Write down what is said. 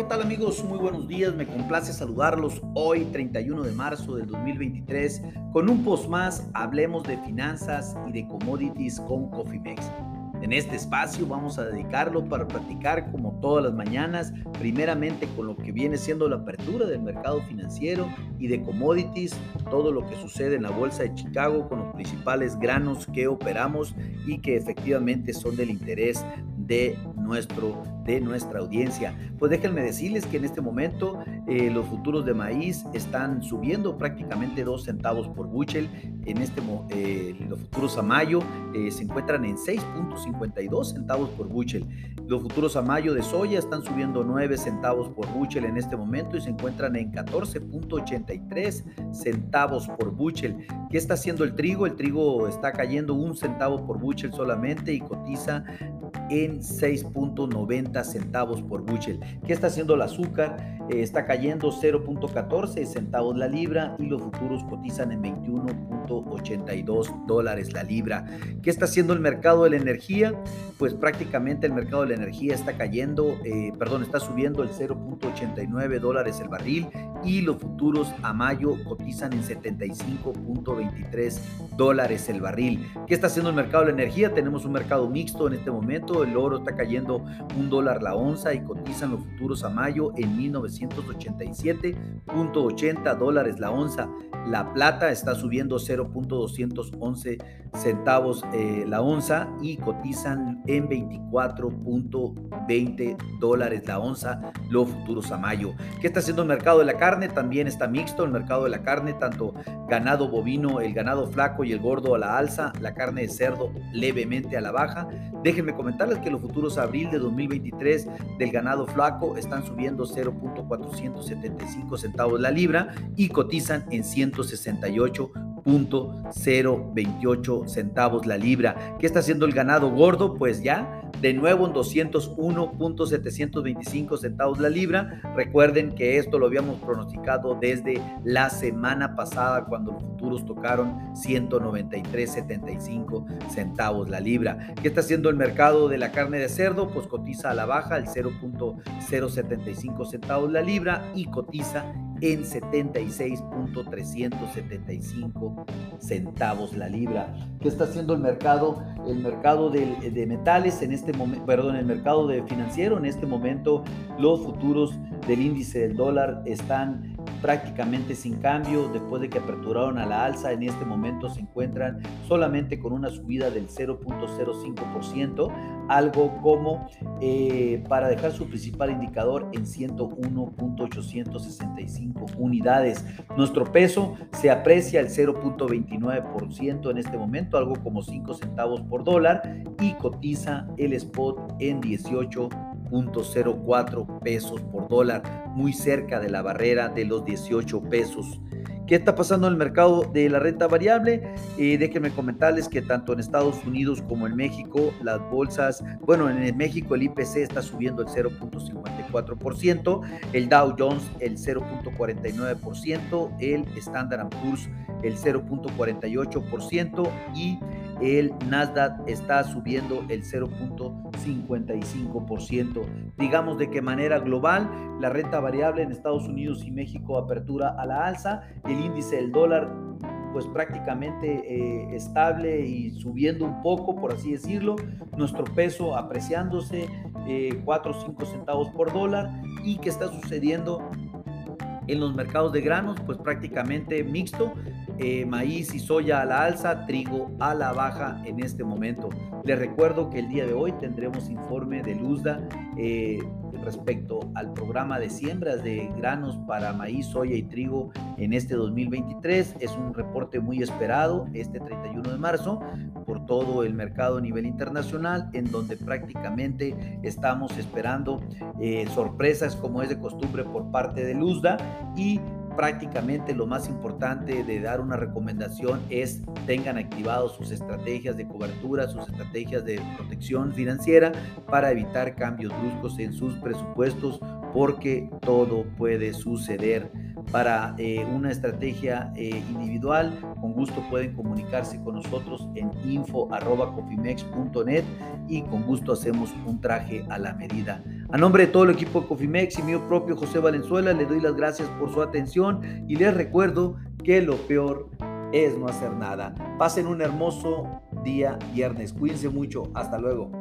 ¿qué tal amigos? Muy buenos días, me complace saludarlos hoy 31 de marzo del 2023 con un post más, hablemos de finanzas y de commodities con Cofimex. En este espacio vamos a dedicarlo para platicar como todas las mañanas, primeramente con lo que viene siendo la apertura del mercado financiero y de commodities, todo lo que sucede en la Bolsa de Chicago con los principales granos que operamos y que efectivamente son del interés de, nuestro, de nuestra audiencia. Pues déjenme decirles que en este momento eh, los futuros de maíz están subiendo prácticamente dos centavos por buchel. En este, eh, los futuros a mayo eh, se encuentran en 6.52 centavos por buchel. Los futuros a mayo de soya están subiendo 9 centavos por buchel en este momento y se encuentran en 14.83 centavos por buchel. ¿Qué está haciendo el trigo? El trigo está cayendo un centavo por buchel solamente y cotiza en 6.90 centavos por bushel. ¿Qué está haciendo el azúcar? Está cayendo 0.14 centavos la libra y los futuros cotizan en 21.82 dólares la libra. ¿Qué está haciendo el mercado de la energía? Pues prácticamente el mercado de la energía está cayendo, eh, perdón, está subiendo el 0.89 dólares el barril y los futuros a mayo cotizan en 75.23 dólares el barril. ¿Qué está haciendo el mercado de la energía? Tenemos un mercado mixto en este momento. El oro está cayendo un dólar la onza y cotizan los futuros a mayo en 1987.80 dólares la onza. La plata está subiendo 0.211 centavos eh, la onza y cotizan en 24.20 dólares la onza los futuros a mayo. ¿Qué está haciendo el mercado de la carne? También está mixto el mercado de la carne, tanto ganado bovino, el ganado flaco y el gordo a la alza, la carne de cerdo levemente a la baja. Déjenme comentarles que los futuros abril de 2023 del ganado flaco están subiendo 0.475 centavos la libra y cotizan en 168 0.028 centavos la libra. ¿Qué está haciendo el ganado gordo? Pues ya de nuevo en 201.725 centavos la libra. Recuerden que esto lo habíamos pronosticado desde la semana pasada cuando los futuros tocaron 193.75 centavos la libra. ¿Qué está haciendo el mercado de la carne de cerdo? Pues cotiza a la baja el 0.075 centavos la libra y cotiza en 76.375 centavos la libra. ¿Qué está haciendo el mercado? El mercado de, metales en este momento, perdón, el mercado de financiero en este momento, los futuros del índice del dólar están prácticamente sin cambio después de que aperturaron a la alza. En este momento se encuentran solamente con una subida del 0.05%, algo como eh, para dejar su principal indicador en 101.865 unidades. Nuestro peso se aprecia el 0.29% en este momento, algo como 5 centavos por dólar, y cotiza el spot en 18 0.04 pesos por dólar, muy cerca de la barrera de los 18 pesos. ¿Qué está pasando en el mercado de la renta variable? Eh, déjenme comentarles que tanto en Estados Unidos como en México, las bolsas, bueno, en México el IPC está subiendo el 0.54%, el Dow Jones el 0.49%, el Standard Poor's el 0.48% y el Nasdaq está subiendo el 0.55%. Digamos de qué manera global, la renta variable en Estados Unidos y México apertura a la alza, el índice del dólar pues prácticamente eh, estable y subiendo un poco, por así decirlo, nuestro peso apreciándose 4 o 5 centavos por dólar y qué está sucediendo en los mercados de granos, pues prácticamente mixto, eh, maíz y soya a la alza, trigo a la baja en este momento. Les recuerdo que el día de hoy tendremos informe de Luzda eh, respecto al programa de siembras de granos para maíz, soya y trigo en este 2023. Es un reporte muy esperado este 31 de marzo por todo el mercado a nivel internacional, en donde prácticamente estamos esperando eh, sorpresas como es de costumbre por parte de Luzda y prácticamente lo más importante de dar una recomendación es tengan activados sus estrategias de cobertura, sus estrategias de protección financiera para evitar cambios bruscos en sus presupuestos porque todo puede suceder. Para eh, una estrategia eh, individual, con gusto pueden comunicarse con nosotros en info.cofimex.net y con gusto hacemos un traje a la medida. A nombre de todo el equipo de Cofimex y mío propio José Valenzuela, le doy las gracias por su atención y les recuerdo que lo peor es no hacer nada. Pasen un hermoso día viernes. Cuídense mucho. Hasta luego.